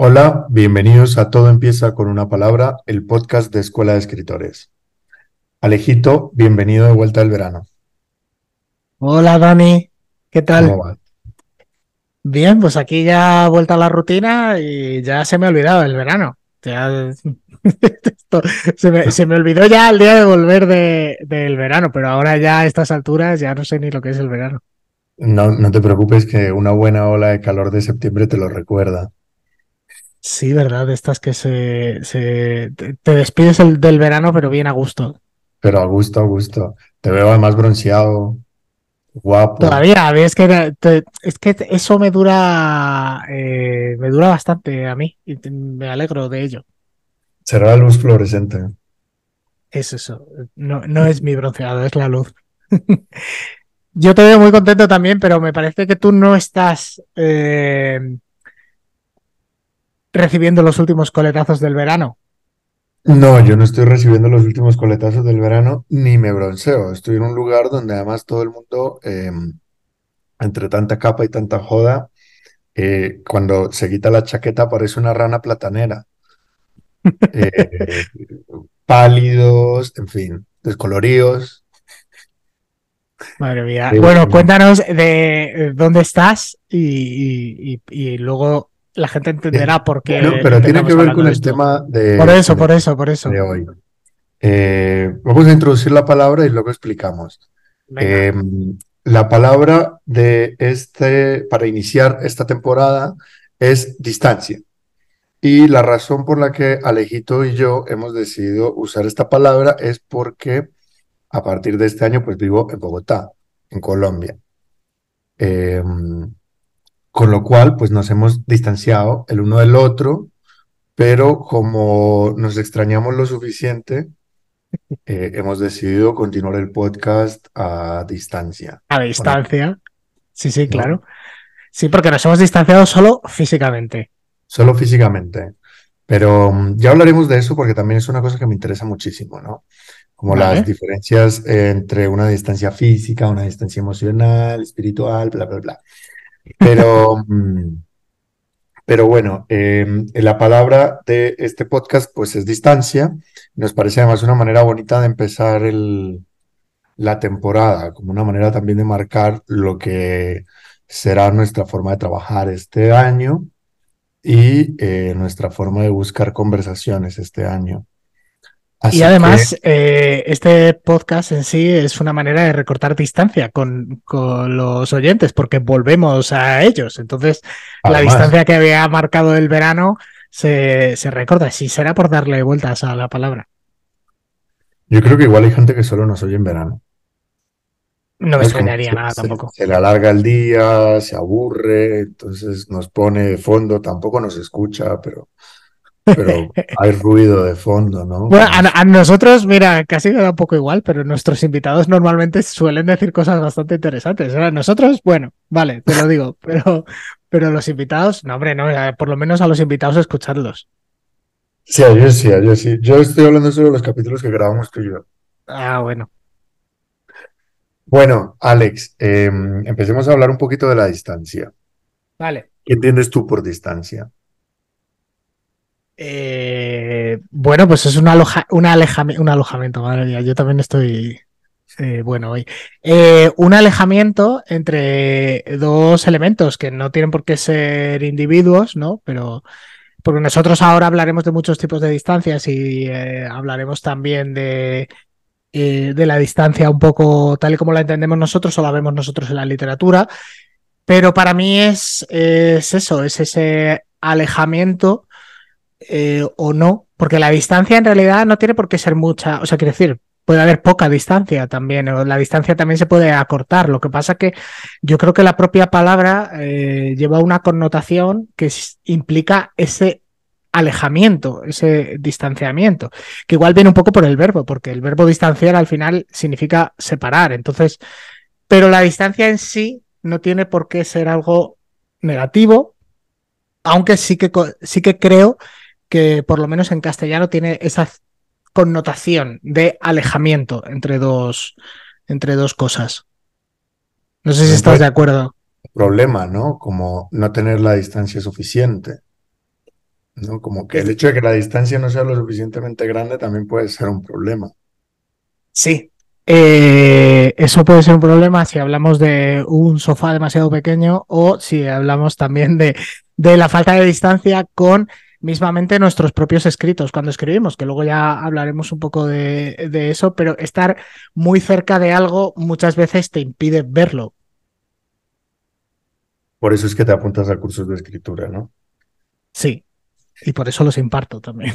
Hola, bienvenidos a Todo empieza con una palabra, el podcast de Escuela de Escritores. Alejito, bienvenido de vuelta al verano. Hola Dani, ¿qué tal? ¿Cómo va? Bien, pues aquí ya vuelta a la rutina y ya se me ha olvidado el verano. Ya- esto- se, me, se me olvidó ya el día de volver de- del verano, pero ahora ya a estas alturas ya no sé ni lo que es el verano. No, no te preocupes que una buena ola de calor de septiembre te lo recuerda. Sí, ¿verdad? Estas que se, se te, te despides el- del verano, pero bien a gusto. Pero a gusto, a gusto. Te veo además bronceado, guapo. Todavía, es que, te- es que eso me dura, eh, me dura bastante a mí y te- me alegro de ello. Será la luz fluorescente. Es eso, no, no es mi bronceado, es la luz. Yo te veo muy contento también, pero me parece que tú no estás eh, recibiendo los últimos coletazos del verano. No, yo no estoy recibiendo los últimos coletazos del verano ni me bronceo. Estoy en un lugar donde además todo el mundo, eh, entre tanta capa y tanta joda, eh, cuando se quita la chaqueta parece una rana platanera. Eh, pálidos, en fin, descoloridos. Madre mía. Bueno, cuéntanos de dónde estás y, y- y- y luego la gente entenderá por qué. Bueno, pero tiene que ver con el esto. tema de, Por eso, de- por eso, por eso. de hoy. Eh, vamos a introducir la palabra y luego explicamos. Eh, la palabra de este, para iniciar esta temporada es distancia. Y la razón por la que Alejito y yo hemos decidido usar esta palabra es porque a partir de este año pues vivo en Bogotá, en Colombia. Eh, con lo cual pues nos hemos distanciado el uno del otro, pero como nos extrañamos lo suficiente, eh, hemos decidido continuar el podcast a distancia. A distancia. Sí, sí, claro. Sí, porque nos hemos distanciado solo físicamente. Solo físicamente. Pero mm, ya hablaremos de eso porque también es una cosa que me interesa muchísimo, ¿no? Como Vale. las diferencias entre una distancia física, una distancia emocional, espiritual, bla, bla, bla. Pero, mm, pero bueno, eh, la palabra de este podcast pues es distancia. Nos parece además una manera bonita de empezar la temporada, como una manera también de marcar lo que será nuestra forma de trabajar este año y eh, nuestra forma de buscar conversaciones este año. Así Y que, además, eh, este podcast en sí es una manera de recortar distancia con, con los oyentes, porque volvemos a ellos. Entonces, la distancia que había marcado el verano se, se recorta. Sí, será por darle vueltas a la palabra. yo creo que igual hay gente que solo nos oye en verano. No me extrañaría nada se- tampoco. Se le alarga el día, se aburre, entonces nos pone de fondo, tampoco nos escucha, pero, pero hay ruido de fondo, ¿no? Bueno, a, a nosotros, mira, casi me da un poco igual, pero nuestros invitados normalmente suelen decir cosas bastante interesantes. Ahora, nosotros, bueno, vale, te lo digo, pero, pero los invitados, no, hombre, no, eh, por lo menos a los invitados escucharlos. Sí, a yo sí, a yo sí. Yo estoy hablando sobre los capítulos que grabamos tú y yo. Ah, bueno. Bueno, Alex, eh, empecemos a hablar un poquito de la distancia. Vale. ¿Qué entiendes tú por distancia? Eh, bueno, pues es un, aloja, un, alejame- un alojamiento, madre mía, yo también estoy bueno hoy. Eh, un alejamiento entre dos elementos que no tienen por qué ser individuos, ¿no? Pero porque nosotros ahora hablaremos de muchos tipos de distancias y eh, hablaremos también de, de la distancia un poco tal y como la entendemos nosotros o la vemos nosotros en la literatura. Pero para mí es, es eso, es ese alejamiento eh, o no, porque la distancia en realidad no tiene por qué ser mucha, o sea, quiero decir, puede haber poca distancia también, o la distancia también se puede acortar. Lo que pasa que yo creo que la propia palabra eh, lleva una connotación que implica ese alejamiento, ese distanciamiento, que igual viene un poco por el verbo, porque el verbo distanciar al final significa separar. Entonces, pero la distancia en sí no tiene por qué ser algo negativo, aunque sí que, sí que creo que por lo menos en castellano tiene esa connotación de alejamiento entre dos, entre dos cosas. No sé si estás de acuerdo. un problema, ¿no? Como no tener la distancia suficiente. ¿no? Como que el hecho de que la distancia no sea lo suficientemente grande también puede ser un problema. Sí, eh, eso puede ser un problema si hablamos de un sofá demasiado pequeño o si hablamos también de, de la falta de distancia con mismamente nuestros propios escritos cuando escribimos, que luego ya hablaremos un poco de, de, eso, pero estar muy cerca de algo muchas veces te impide verlo. Por eso es que te apuntas a cursos de escritura, ¿no? Sí, y por eso los imparto también.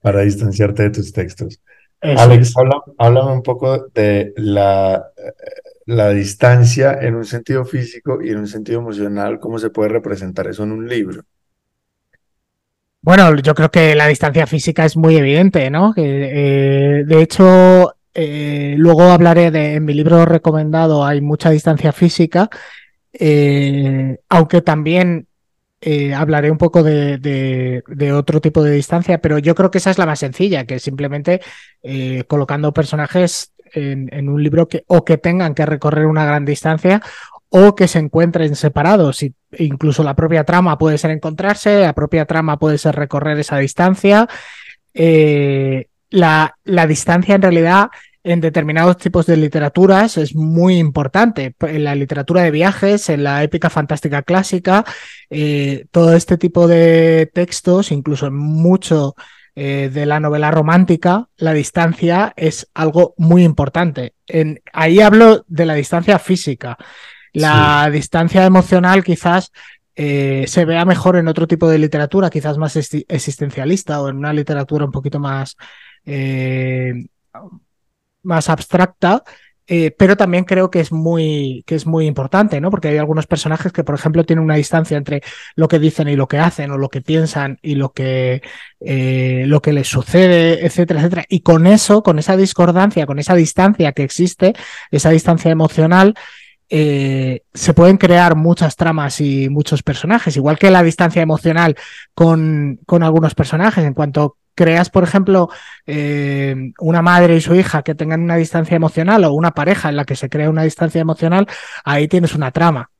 Para distanciarte de tus textos. Alex, háblame un poco de la, la distancia en un sentido físico y en un sentido emocional, cómo se puede representar eso en un libro. Bueno, yo creo que la distancia física es muy evidente, ¿no? Eh, de hecho, eh, luego hablaré de, en mi libro recomendado hay mucha distancia física, eh, aunque también hablaré un poco de, de, otro tipo de distancia, pero yo creo que esa es la más sencilla, que simplemente colocando personajes en, en, un libro que o que tengan que recorrer una gran distancia o que se encuentren separados. Incluso la propia trama puede ser encontrarse, la propia trama puede ser recorrer esa distancia. Eh, la, distancia en realidad en determinados tipos de literaturas es muy importante. En la literatura de viajes, en la épica fantástica clásica, eh, todo este tipo de textos, incluso en mucho eh, de la novela romántica, la distancia es algo muy importante. Ahí hablo de la distancia física. La distancia emocional quizás eh, se vea mejor en otro tipo de literatura, quizás más existencialista o en una literatura un poquito más eh, más abstracta, eh, pero también creo que es muy que es muy importante, ¿no? Porque hay algunos personajes que, por ejemplo, tienen una distancia entre lo que dicen y lo que hacen, o lo que piensan y lo que eh, lo que les sucede, etcétera, etcétera. Y con eso, con esa discordancia, con esa distancia que existe, esa distancia emocional, eh, se pueden crear muchas tramas y muchos personajes, igual que la distancia emocional con, con algunos personajes. En cuanto creas, por ejemplo, eh, una madre y su hija que tengan una distancia emocional o una pareja en la que se crea una distancia emocional, ahí tienes una trama.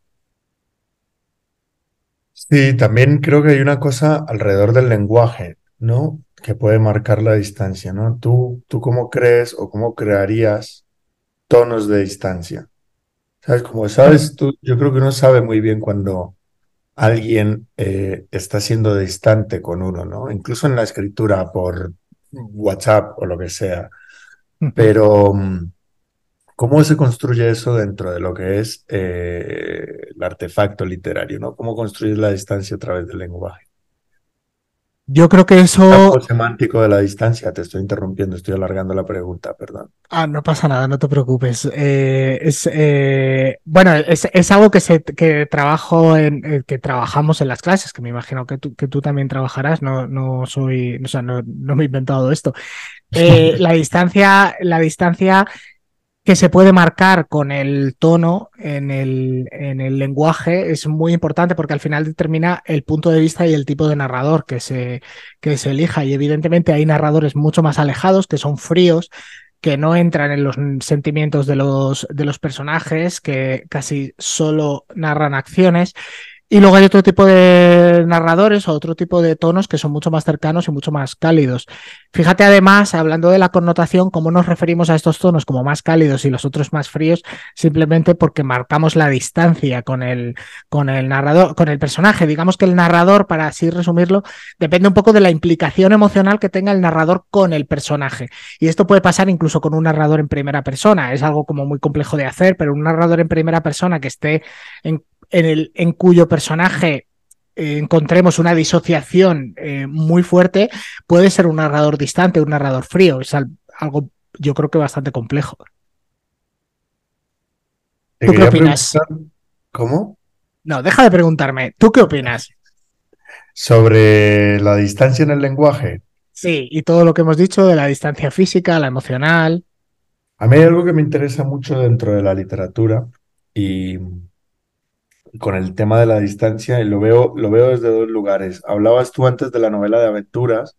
Sí, también creo que hay una cosa alrededor del lenguaje, ¿no? Que puede marcar la distancia, ¿no? ¿Tú, tú cómo crees o cómo crearías tonos de distancia? ¿Sabes? Como sabes tú, yo creo que uno sabe muy bien cuando alguien eh, está siendo distante con uno, ¿no? Incluso en la escritura por WhatsApp o lo que sea. Pero, mm, ¿cómo se construye eso dentro de lo que es eh, el artefacto literario, ¿no? ¿Cómo construir la distancia a través del lenguaje? Yo creo que eso. El semántico de la distancia, te estoy interrumpiendo, estoy alargando la pregunta, perdón. Ah, no pasa nada, no te preocupes. Eh, es, eh, bueno, es, es, algo que, se, que trabajo en, eh, que trabajamos en las clases, que me imagino que tú, que tú también trabajarás, no, no soy, o sea, no, no me he inventado esto. La distancia, la distancia que se puede marcar con el tono en el, en el lenguaje es muy importante porque al final determina el punto de vista y el tipo de narrador que se, que se elija. Y evidentemente hay narradores mucho más alejados, que son fríos, que no entran en los sentimientos de los, de los personajes, que casi solo narran acciones y luego hay otro tipo de narradores o otro tipo de tonos que son mucho más cercanos y mucho más cálidos. Fíjate además, hablando de la connotación, cómo nos referimos a estos tonos como más cálidos y los otros más fríos, simplemente porque marcamos la distancia con el, con el narrador, con el personaje. Digamos que el narrador, para así resumirlo, depende un poco de la implicación emocional que tenga el narrador con el personaje. Y esto puede pasar incluso con un narrador en primera persona. Es algo como muy complejo de hacer, pero un narrador en primera persona que esté en en, el, en cuyo personaje eh, encontremos una disociación eh, muy fuerte, puede ser un narrador distante, un narrador frío. Es algo, yo creo que bastante complejo. ¿Tú qué opinas? ¿Cómo? No, deja de preguntarme. ¿Tú qué opinas? Sobre la distancia en el lenguaje. Sí, y todo lo que hemos dicho de la distancia física, la emocional. A mí hay algo que me interesa mucho dentro de la literatura y con el tema de la distancia y lo veo, lo veo desde dos lugares. Hablabas tú antes de la novela de aventuras,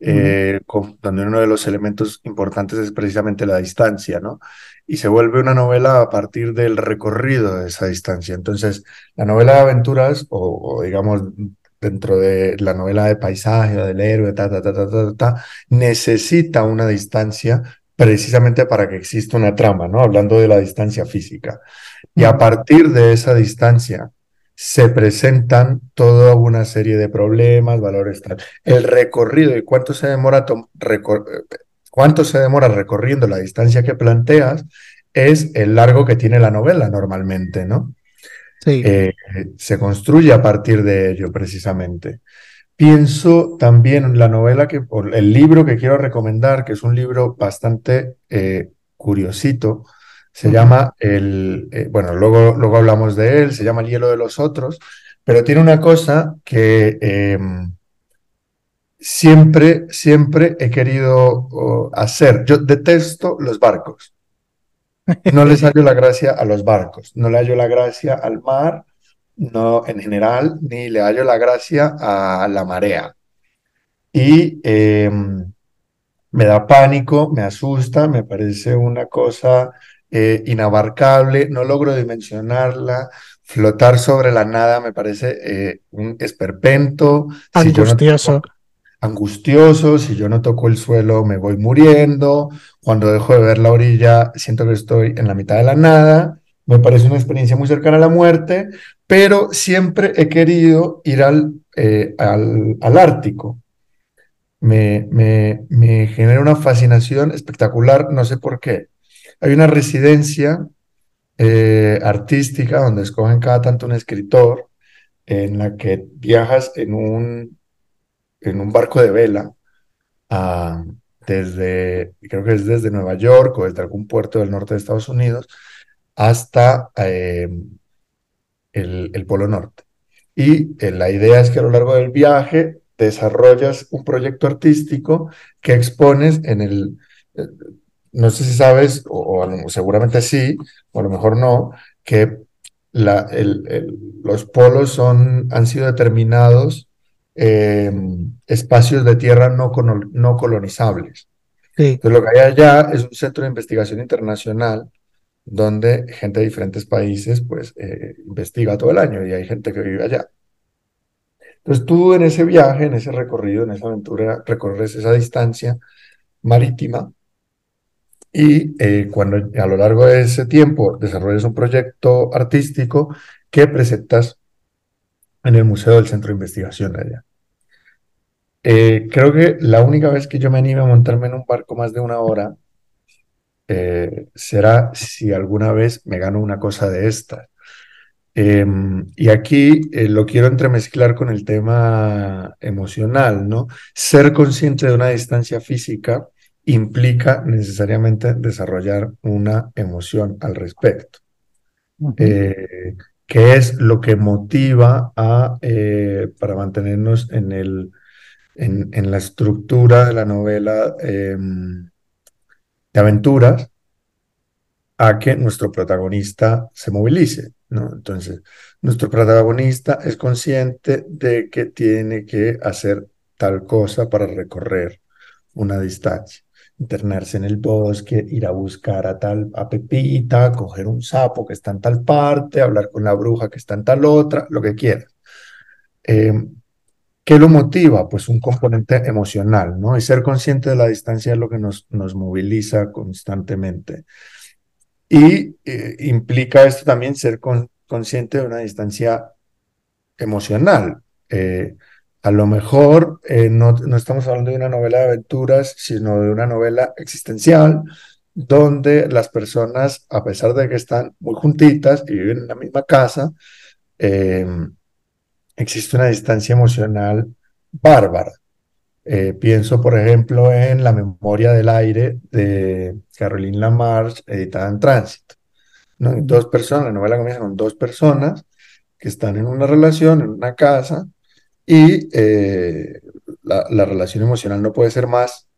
eh, donde uno de los elementos importantes es precisamente la distancia, ¿no? Y se vuelve una novela a partir del recorrido de esa distancia. Entonces, la novela de aventuras, o, digamos, dentro de la novela de paisaje o del héroe, ta, ta, ta, ta, ta, ta, necesita una distancia precisamente para que exista una trama, ¿no? Hablando de la distancia física. Y a partir de esa distancia se presentan toda una serie de problemas, valores tal. El recorrido y cuánto se demora cuánto se demora recorriendo la distancia que planteas es el largo que tiene la novela normalmente, ¿no? Sí. Eh, se construye a partir de ello precisamente. Pienso también en la novela que, el libro que quiero recomendar, que es un libro bastante eh, curiosito, se llama el, eh, bueno, luego, luego hablamos de él, se llama El hielo de los otros, pero tiene una cosa que em, siempre, siempre he querido hacer. Yo detesto los barcos. No les hallo la gracia a los barcos, no le hallo la gracia al mar, no en general, ni le hallo la gracia a la marea. Y em, me da pánico, me asusta, me parece una cosa eh, inabarcable, no logro dimensionarla, flotar sobre la nada me parece eh, un esperpento. Angustioso. angustioso, si yo no toco el suelo me voy muriendo, cuando dejo de ver la orilla siento que estoy en la mitad de la nada, me parece una experiencia muy cercana a la muerte, pero siempre he querido ir al, eh, al, al, Ártico. Me, me, me genera una fascinación espectacular, no sé por qué. Hay una residencia eh, artística donde escogen cada tanto un escritor en la que viajas en un, en un barco de vela ah, desde, creo que es desde Nueva York o desde algún puerto del norte de Estados Unidos hasta eh, el, el, Polo Norte. Y eh, la idea es que a lo largo del viaje desarrollas un proyecto artístico que expones en el no sé si sabes, o, seguramente sí, o a lo mejor no, que la, los polos son, han sido determinados em, espacios de tierra no, no colonizables. Entonces, lo que hay allá es un centro de investigación internacional donde gente de diferentes países pues eh, investiga todo el año y hay gente que vive allá. Entonces tú en ese viaje, en ese recorrido, en esa aventura, recorres esa distancia marítima y eh, cuando a lo largo de ese tiempo desarrollas un proyecto artístico que presentas en el Museo del Centro de Investigación allá. Eh, creo que la única vez que yo me anime a montarme en un barco más de una hora eh, será si alguna vez me gano una cosa de esta. Em, y aquí lo quiero entremezclar con el tema emocional, ¿no? Ser consciente de una distancia física implica necesariamente desarrollar una emoción al respecto. Eh, que es lo que motiva a, eh, para mantenernos en, el, en, la estructura de la novela de aventuras, a que nuestro protagonista se movilice. ¿no? Entonces, nuestro protagonista es consciente de que tiene que hacer tal cosa para recorrer una distancia internarse en el bosque, ir a buscar a tal, a Pepita, coger un sapo que está en tal parte, hablar con la bruja que está en tal otra, lo que quiera. Em, ¿Qué lo motiva? Pues un componente emocional, ¿no? Y ser consciente de la distancia es lo que nos, nos moviliza constantemente. Y eh, implica esto también ser consciente de una distancia emocional. Eh, a lo mejor eh, no, no, estamos hablando de una novela de aventuras, sino de una novela existencial, donde las personas, a pesar de que están muy juntitas y viven en la misma casa, existe una distancia emocional bárbara. Eh, pienso, por ejemplo, en La memoria del aire de Caroline Lamarche, editada en Tránsito. Dos personas, la novela comienza con dos personas que están en una relación, en una casa, y eh, la, relación emocional no puede ser más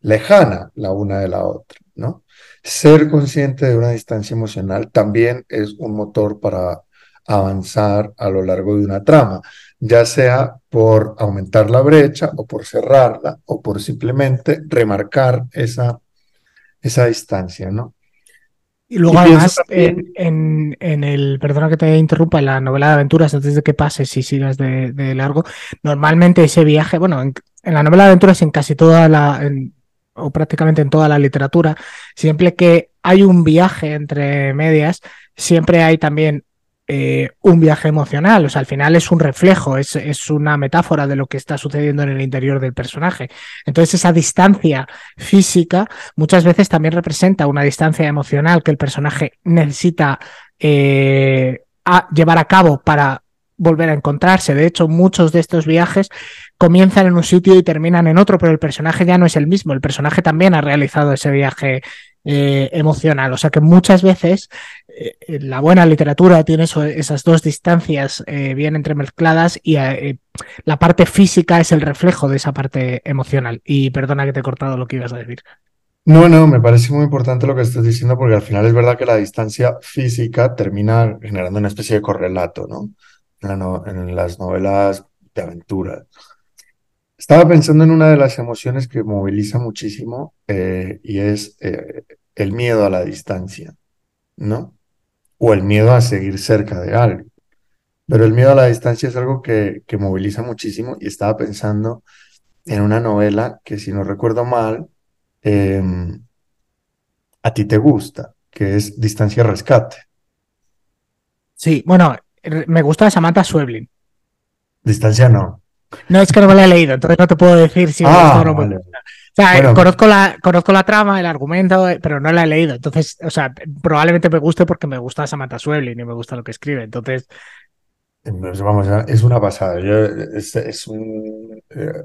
lejana la una de la otra, ¿no? Ser consciente de una distancia emocional también es un motor para avanzar a lo largo de una trama, ya sea por aumentar la brecha o por cerrarla o por simplemente remarcar esa, esa distancia, ¿no? Y luego, además, en, el, perdona que te interrumpa, en la novela de aventuras, antes de que pases y sigas de, largo, normalmente ese viaje, bueno, en, la novela de aventuras, en casi toda la, o prácticamente en toda la literatura, siempre que hay un viaje entre medias, siempre hay también eh, un viaje emocional. O sea, al final es un reflejo, es, es, una metáfora de lo que está sucediendo en el interior del personaje. Entonces, esa distancia física muchas veces también representa una distancia emocional que el personaje necesita eh, llevar a cabo para volver a encontrarse. De hecho, muchos de estos viajes comienzan en un sitio y terminan en otro, pero el personaje ya no es el mismo. El personaje también ha realizado ese viaje eh, emocional. O sea que muchas veces eh, la buena literatura tiene esas dos distancias eh, bien entremezcladas y la parte física es el reflejo de esa parte emocional. Y perdona que te he cortado lo que ibas a decir. No, no, me parece muy importante lo que estás diciendo porque al final es verdad que la distancia física termina generando una especie de correlato, ¿no? En, las novelas de aventura. Estaba pensando en una de las emociones que moviliza muchísimo eh, y es eh, el miedo a la distancia, ¿no? O el miedo a seguir cerca de algo. Pero el miedo a la distancia es algo que, que moviliza muchísimo y estaba pensando en una novela que, si no recuerdo mal, em, a ti te gusta, que es Distancia Rescate. Sí, bueno, me gusta Samantha Sueblin. Distancia no. No, es que no me la he leído, entonces no te puedo decir si me gusta o no me gusta. O sea, conozco, la, conozco la trama, el argumento, pero no la he leído. Entonces, o sea, probablemente me guste porque me gusta Samantha Sueblin y me gusta lo que escribe. Entonces. Vamos, es una pasada. es, un, eh,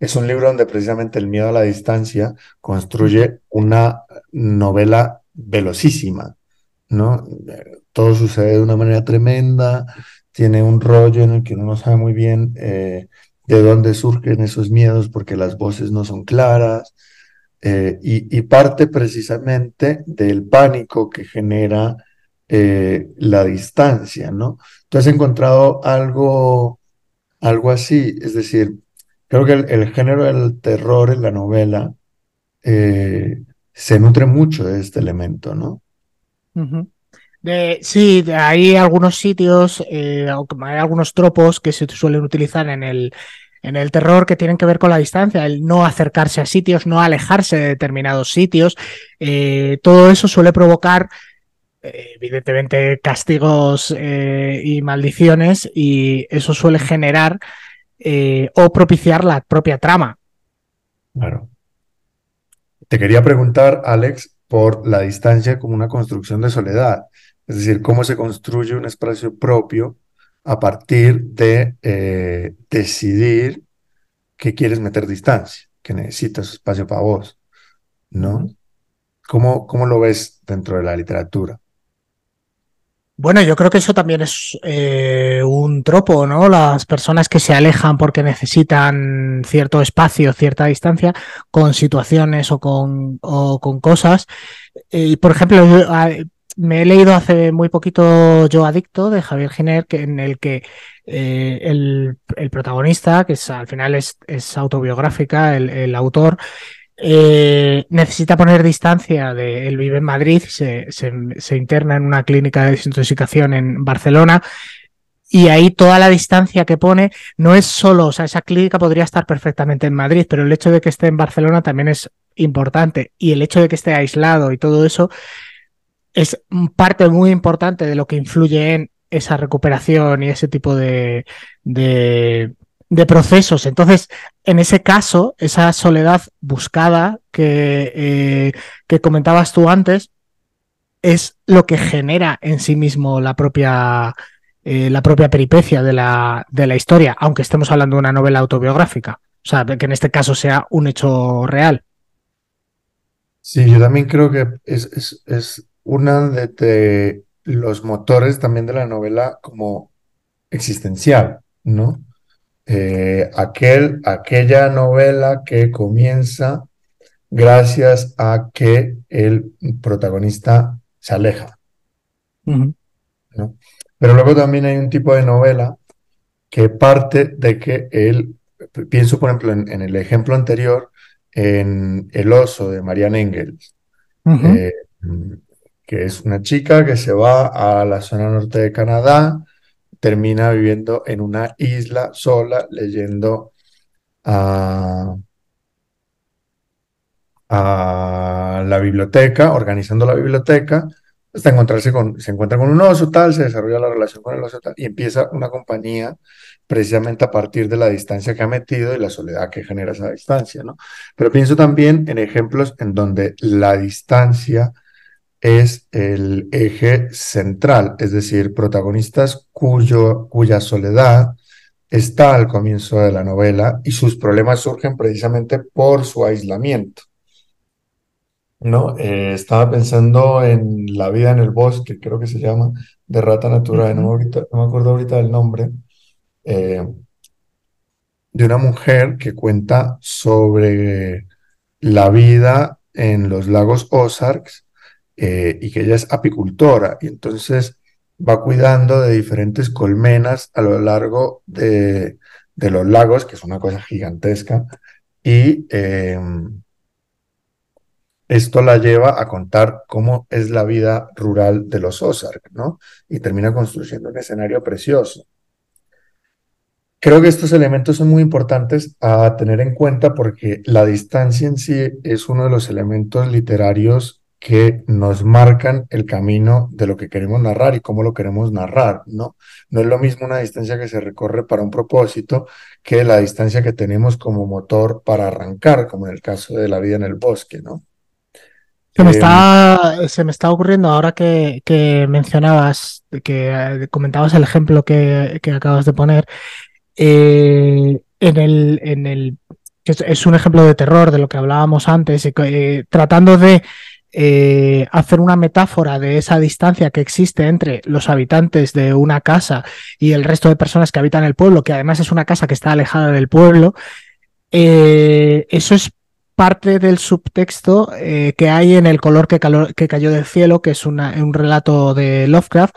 es un libro donde precisamente el miedo a la distancia construye una novela velocísima, ¿no? Todo sucede de una manera tremenda, tiene un rollo en el que uno no sabe muy bien eh, de dónde surgen esos miedos porque las voces no son claras eh, y, parte precisamente del pánico que genera eh, la distancia, ¿no? ¿Tú has encontrado algo, algo así? Es decir, creo que el, género del terror en la novela se nutre mucho de este elemento, ¿no? Sí, hay algunos sitios, eh, hay algunos tropos que se suelen utilizar en el, en el terror que tienen que ver con la distancia, el no acercarse a sitios, no alejarse de determinados sitios. Eh, todo eso suele provocar, eh, evidentemente, castigos y maldiciones y eso suele generar o propiciar la propia trama. Claro. Te quería preguntar, Alex, por la distancia como una construcción de soledad. Es decir, cómo se construye un espacio propio a partir de eh, decidir que quieres meter distancia, que necesitas espacio para vos, ¿no? ¿Cómo, cómo lo ves dentro de la literatura? Bueno, yo creo que eso también es eh, un tropo, ¿no? Las personas que se alejan porque necesitan cierto espacio, cierta distancia, con situaciones o con, o con cosas. Y, por ejemplo, me he leído hace muy poquito Yo Adicto de Javier Giner, que, en el que eh, el, protagonista, que al final es, autobiográfica, el, autor, eh, necesita poner distancia de él vive en Madrid, se, se, interna en una clínica de desintoxicación en Barcelona. Y ahí toda la distancia que pone no es solo, o sea, esa clínica podría estar perfectamente en Madrid, pero el hecho de que esté en Barcelona también es importante. Y el hecho de que esté aislado y todo eso es parte muy importante de lo que influye en esa recuperación y ese tipo de, de, procesos. Entonces, en ese caso, esa soledad buscada que, eh, que comentabas tú antes, es lo que genera en sí mismo la propia, eh, la propia peripecia de la, de la historia, aunque estemos hablando de una novela autobiográfica. O sea, que en este caso sea un hecho real. Sí, yo también creo que es, es una de, los motores también de la novela como existencial, ¿no? Eh, aquel, aquella novela que comienza gracias a que el protagonista se aleja. ¿no? Pero luego también hay un tipo de novela que parte de que él, pienso por ejemplo en, el ejemplo anterior, en El oso de Marianne Engels que es una chica que se va a la zona norte de Canadá, termina viviendo en una isla sola, leyendo a, la biblioteca, organizando la biblioteca, hasta encontrarse con, se encuentra con un oso, tal, se desarrolla la relación con el oso, tal, y empieza una compañía precisamente a partir de la distancia que ha metido y la soledad que genera esa distancia, ¿no? Pero pienso también en ejemplos en donde la distancia es el eje central, es decir, protagonistas cuyo, cuya soledad está al comienzo de la novela y sus problemas surgen precisamente por su aislamiento. ¿no? Eh, estaba pensando en La vida en el bosque, creo que se llama, de Rata Natural, no, me acuerdo ahorita del nombre, eh, de una mujer que cuenta sobre la vida en los lagos Ozarks eh, y que ella es apicultora y entonces va cuidando de diferentes colmenas a lo largo de, de los lagos, que es una cosa gigantesca, y em, esto la lleva a contar cómo es la vida rural de los Ozark, ¿no? Y termina construyendo un escenario precioso. Creo que estos elementos son muy importantes a tener en cuenta porque la distancia en sí es uno de los elementos literarios que nos marcan el camino de lo que queremos narrar y cómo lo queremos narrar, ¿no? No es lo mismo una distancia que se recorre para un propósito que la distancia que tenemos como motor para arrancar, como en el caso de la vida en el bosque, ¿no? Se me, está, se me está ocurriendo ahora que, que mencionabas, que eh, comentabas el ejemplo que, que acabas de poner, eh, en el, en el es, un ejemplo de terror de lo que hablábamos antes, eh, tratando de hacer una metáfora de esa distancia que existe entre los habitantes de una casa y el resto de personas que habitan el pueblo, que además es una casa que está alejada del pueblo. eso es parte del subtexto eh, que hay en El color que, cayó del cielo, que es un relato de Lovecraft.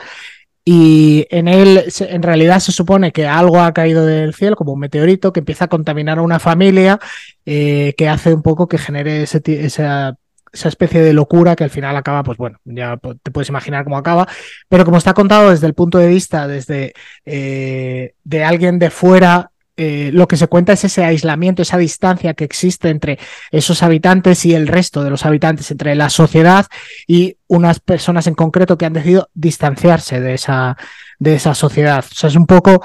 Y en él, en realidad, se supone que algo ha caído del cielo, como un meteorito, que empieza a contaminar a una familia, eh, que hace un poco que genere esa, esa, especie de locura que al final acaba, pues bueno, ya te puedes imaginar cómo acaba, pero como está contado desde el punto de vista desde eh, de alguien de fuera eh, lo que se cuenta es ese aislamiento, esa distancia que existe entre esos habitantes y el resto de los habitantes, entre la sociedad y unas personas en concreto que han decidido distanciarse de esa, de esa sociedad. O sea, es un poco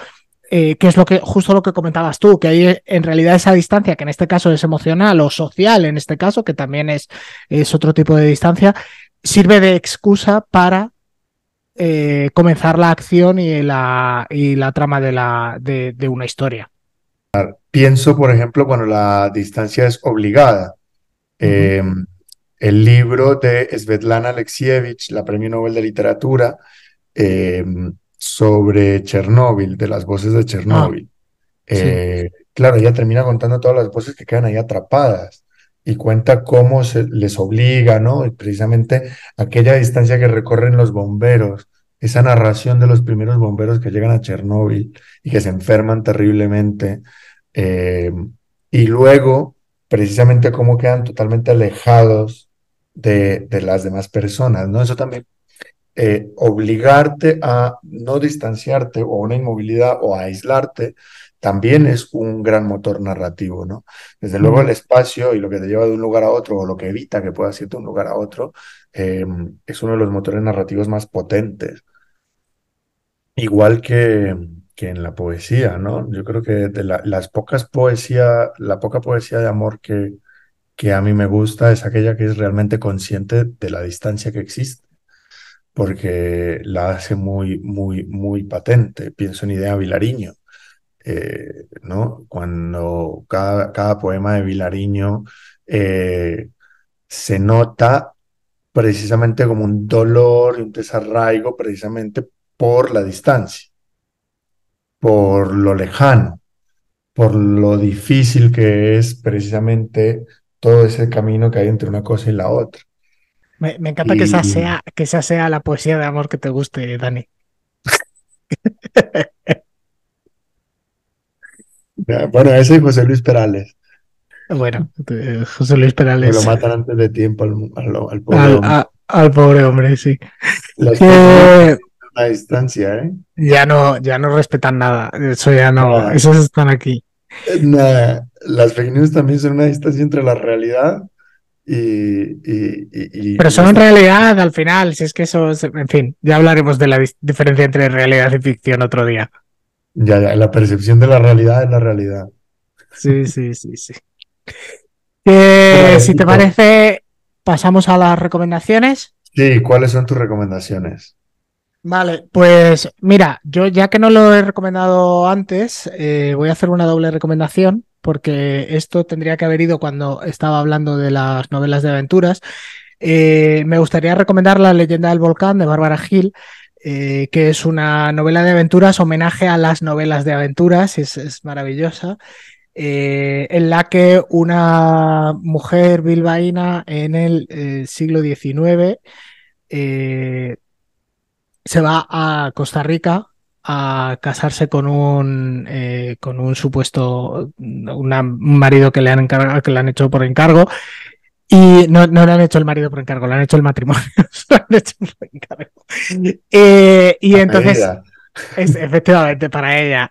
eh, que es lo que, justo lo que comentabas tú, que hay en realidad esa distancia, que en este caso es emocional o social, en este caso, que también es, es otro tipo de distancia, sirve de excusa para eh, comenzar la acción y la, y la trama de, la, de una historia. Pienso, por ejemplo, cuando la distancia es obligada. Em, el libro de Svetlana Alexievich, la Premio Nobel de Literatura, em, sobre Chernóbil, de las voces de Chernóbil. Ah, eh, claro, ella termina contando todas las voces que quedan ahí atrapadas y cuenta cómo se les obliga, ¿no? Y precisamente aquella distancia que recorren los bomberos, esa narración de los primeros bomberos que llegan a Chernóbil y que se enferman terriblemente, eh, y luego precisamente cómo quedan totalmente alejados de, las demás personas, ¿no? Eso también, eh, obligarte a no distanciarte o a una inmovilidad o a aislarte, también es un gran motor narrativo, ¿no? Desde luego el espacio y lo que te lleva de un lugar a otro o lo que evita que puedas irte de un lugar a otro eh, es uno de los motores narrativos más potentes. Igual que, que en la poesía, ¿no? Yo creo que de las pocas poesía, la poca poesía de amor que, que a mí me gusta es aquella que es realmente consciente de la distancia que existe, porque la hace muy, muy, muy patente. Pienso en Idea Vilariño, eh, ¿no? Cuando cada, cada, poema de Vilariño eh, se nota precisamente como un dolor y un desarraigo precisamente por la distancia, por lo lejano, por lo difícil que es precisamente todo ese camino que hay entre una cosa y la otra. Me, encanta que, esa sea, que esa sea la poesía de amor que te guste, Dani. bueno, ese es José Luis Perales. Bueno, José Luis Perales. lo matan antes de tiempo al, al, pueblo. al pobre hombre, sí. Las Que películas a distancia, ¿eh? ya no, ya no respetan nada. Eso ya no, Nada. esos están aquí. Nada, las fake news también son una distancia entre la realidad y, y, y- Pero son realidad, al final, si es que eso es, en fin, ya hablaremos de la diferencia entre realidad y ficción otro día. Ya, ya, la percepción de la realidad es la realidad. Sí, sí, sí, sí. Vale, si te parece, pasamos a las recomendaciones. Sí, ¿cuáles son tus recomendaciones? Vale, pues mira, yo ya que no lo he recomendado antes, eh, voy a hacer una doble recomendación, porque esto tendría que haber ido cuando estaba hablando de las novelas de aventuras. Eh, me gustaría recomendar La leyenda del volcán de Bárbara Gil, eh, que es una novela de aventuras, homenaje a las novelas de aventuras, es, maravillosa, eh, en la que una mujer bilbaína en el siglo XIX se va a Costa Rica a casarse con un, eh, con un supuesto una- un marido que le han encargado, que le han hecho por encargo. Y no, no le han hecho el marido por encargo, le han hecho el matrimonio. Lo han hecho por encargo. Eh, y entonces, es, efectivamente, para ella.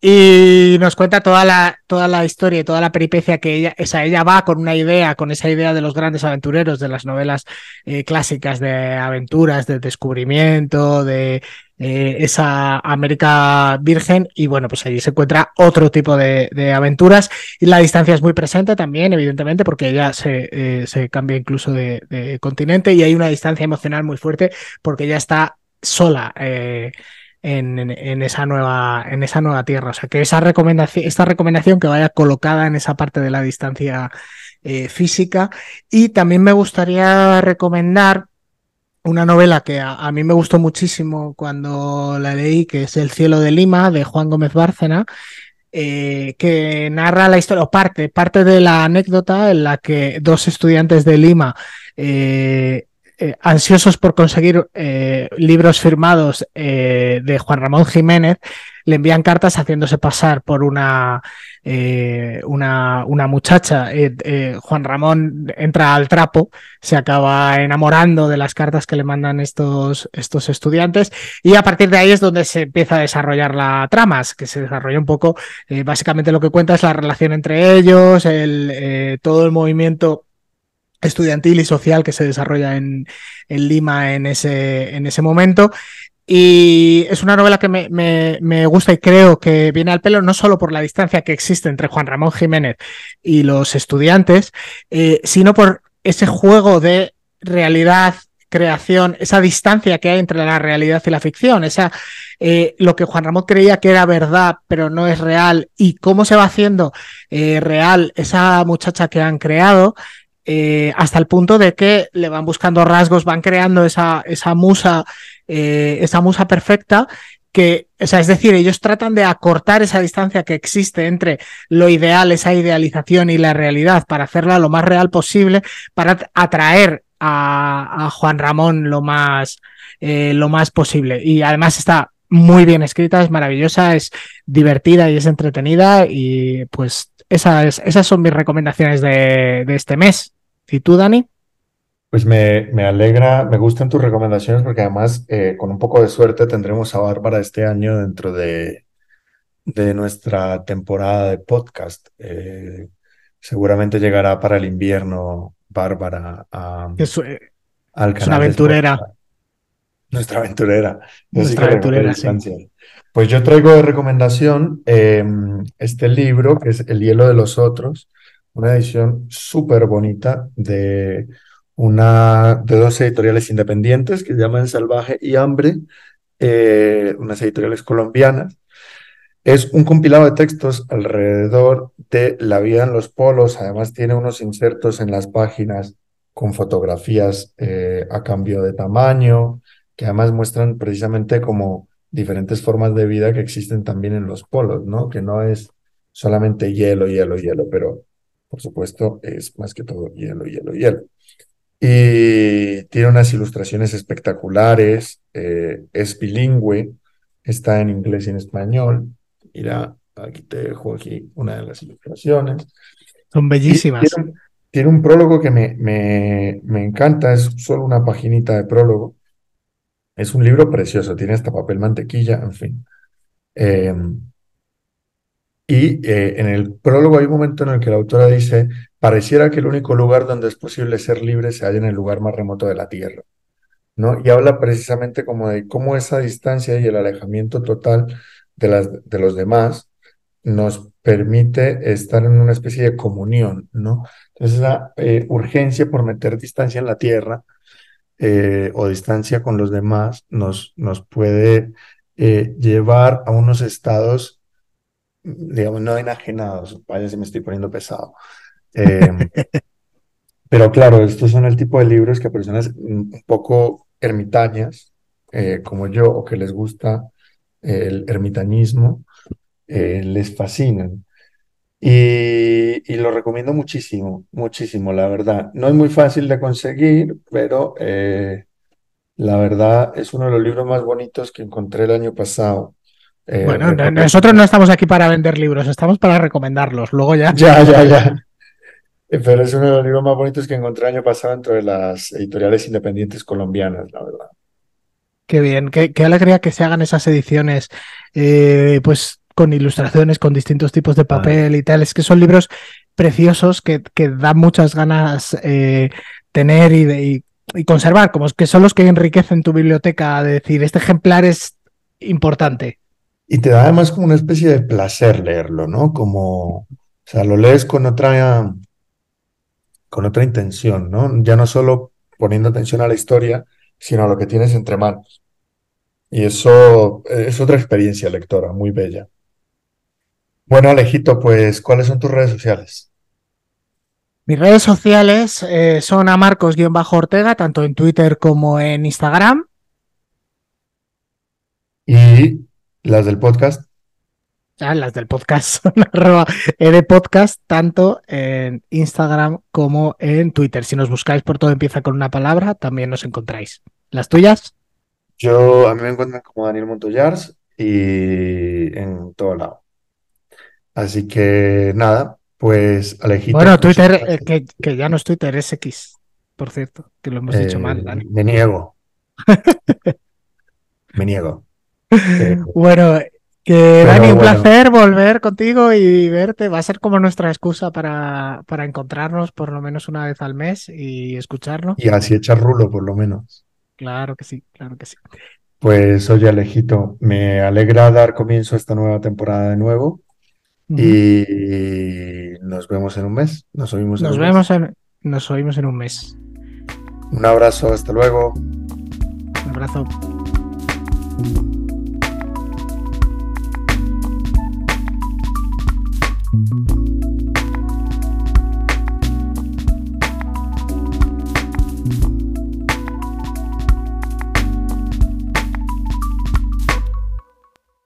Y nos cuenta toda la, toda la historia y toda la peripecia que ella, esa, ella va con una idea, con esa idea de los grandes aventureros, de las novelas eh, clásicas de aventuras, de descubrimiento, de eh, esa América virgen. Y bueno, pues allí se encuentra otro tipo de, aventuras. Y la distancia es muy presente también, evidentemente, porque ella se, eh, cambia incluso de, continente y hay una distancia emocional muy fuerte porque ella está sola. eh, en, esa nueva, en esa nueva tierra. O sea, que esa recomendación, esta recomendación que vaya colocada en esa parte de la distancia física. Y también me gustaría recomendar una novela que a, mí me gustó muchísimo cuando la leí, que es El cielo de Lima, de Juan Gómez Bárcena. eh, que narra la historia, o parte, parte de la anécdota en la que dos estudiantes de Lima eh, eh, ansiosos por conseguir libros firmados de Juan Ramón Jiménez, le envían cartas haciéndose pasar por una, eh, una, una muchacha. Eh, eh, Juan Ramón entra al trapo, se acaba enamorando de las cartas que le mandan estos, estos estudiantes y a partir de ahí es donde se empieza a desarrollar la trama, que se desarrolla un poco, básicamente lo que cuenta es la relación entre ellos, el, todo el movimiento estudiantil y social que se desarrolla en, en Lima en ese, en ese momento. Y es una novela que me, me, me, gusta y creo que viene al pelo no solo por la distancia que existe entre Juan Ramón Jiménez y los estudiantes, eh, sino por ese juego de realidad, creación, esa distancia que hay entre la realidad y la ficción, esa, eh, lo que Juan Ramón creía que era verdad, pero no es real, y cómo se va haciendo eh, real esa muchacha que han creado, hasta el punto de que le van buscando rasgos, van creando esa, esa musa, eh, esa musa perfecta. Que, es decir, ellos tratan de acortar esa distancia que existe entre lo ideal, esa idealización y la realidad para hacerla lo más real posible, para atraer a, Juan Ramón lo más, eh, lo más posible. Y además está muy bien escrita, es maravillosa, es divertida y es entretenida. Y pues esas, esas son mis recomendaciones de este mes. ¿Y tú, Dani? Pues me, me, alegra, me gustan tus recomendaciones porque además eh, con un poco de suerte tendremos a Bárbara este año dentro de, de nuestra temporada de podcast. Eh, seguramente llegará para el invierno Bárbara a, es, eh, al canal. Es una aventurera. Nuestra aventurera. Nuestra aventurera, sí. Pues yo traigo de recomendación eh, este libro que es El hielo de los otros, una edición súper bonita de una de dos editoriales independientes que se llaman Salvaje y Hambre, eh, unas editoriales colombianas. Es un compilado de textos alrededor de la vida en los polos. Además, tiene unos insertos en las páginas con fotografías eh, a cambio de tamaño, que además muestran precisamente como diferentes formas de vida que existen también en los polos, ¿no? Que no es solamente hielo, hielo, hielo, pero por supuesto es más que todo hielo, hielo, hielo. Y tiene unas ilustraciones espectaculares, eh, es bilingüe, está en inglés y en español. Mira, aquí te dejo aquí una de las ilustraciones. Son bellísimas. Tiene, tiene un prólogo que me, me, me encanta, es solo una paginita de prólogo. Es un libro precioso, tiene hasta papel mantequilla, en fin. Eh, y eh, en el prólogo hay un momento en el que la autora dice, pareciera que el único lugar donde es posible ser libre se halla en el lugar más remoto de la Tierra. ¿no? Y habla precisamente como de cómo esa distancia y el alejamiento total de, los demás nos permite estar en una especie de comunión, ¿no? Entonces, esa eh, urgencia por meter distancia en la tierra eh, o distancia con los demás nos, nos puede eh, llevar a unos estados, digamos, no enajenados, vaya si me estoy poniendo pesado. Pero claro, estos son el tipo de libros que a personas un poco ermitañas, como yo, o que les gusta el ermitañismo, les fascinan. Y, lo recomiendo muchísimo, muchísimo, la verdad. No es muy fácil de conseguir, pero eh, la verdad es uno de los libros más bonitos que encontré el año pasado. Eh, bueno, nosotros no estamos aquí para vender libros, estamos para recomendarlos. Luego ya. Ya, ya, ya. Pero es uno de los libros más bonitos que encontré el año pasado entre las editoriales independientes colombianas, la verdad. Qué bien, qué, alegría que se hagan esas ediciones. Eh, pues con ilustraciones, con distintos tipos de papel y tal. Es que son libros preciosos que, que dan muchas ganas eh, tener y, conservar, como que son los que enriquecen tu biblioteca. De decir, este ejemplar es importante. Y te da además como una especie de placer leerlo, ¿no? Como, o sea, lo lees con otra, con otra intención, ¿no? Ya no solo poniendo atención a la historia, sino a lo que tienes entre manos. Y eso es otra experiencia lectora muy bella. Bueno, Alejito, pues, ¿cuáles son tus redes sociales? Mis redes sociales eh, son a Marcos-Ortega, tanto en Twitter como en Instagram. ¿Y las del podcast? Ah, las del podcast son arroba de podcast, tanto en Instagram como en Twitter. Si nos buscáis por todo empieza con una palabra, también nos encontráis. ¿Las tuyas? Yo, a mí me encuentran como Daniel Montoyars y en todo lado. Así que nada, pues Alejito. Bueno, Twitter, eh, que, ya no es Twitter, es X, por cierto, que lo hemos dicho mal. Eh, me niego. me niego. Eh, bueno, que Dani, un placer volver contigo y verte. Va a ser como nuestra excusa para, para encontrarnos por lo menos una vez al mes y escucharnos. Y así echar rulo, por lo menos. Claro que sí, claro que sí. Pues oye, Alejito, me alegra dar comienzo a esta nueva temporada de nuevo. Y nos vemos en un mes. Nos oímos en nos vemos En, nos oímos en un mes. Un abrazo, hasta luego. Un abrazo.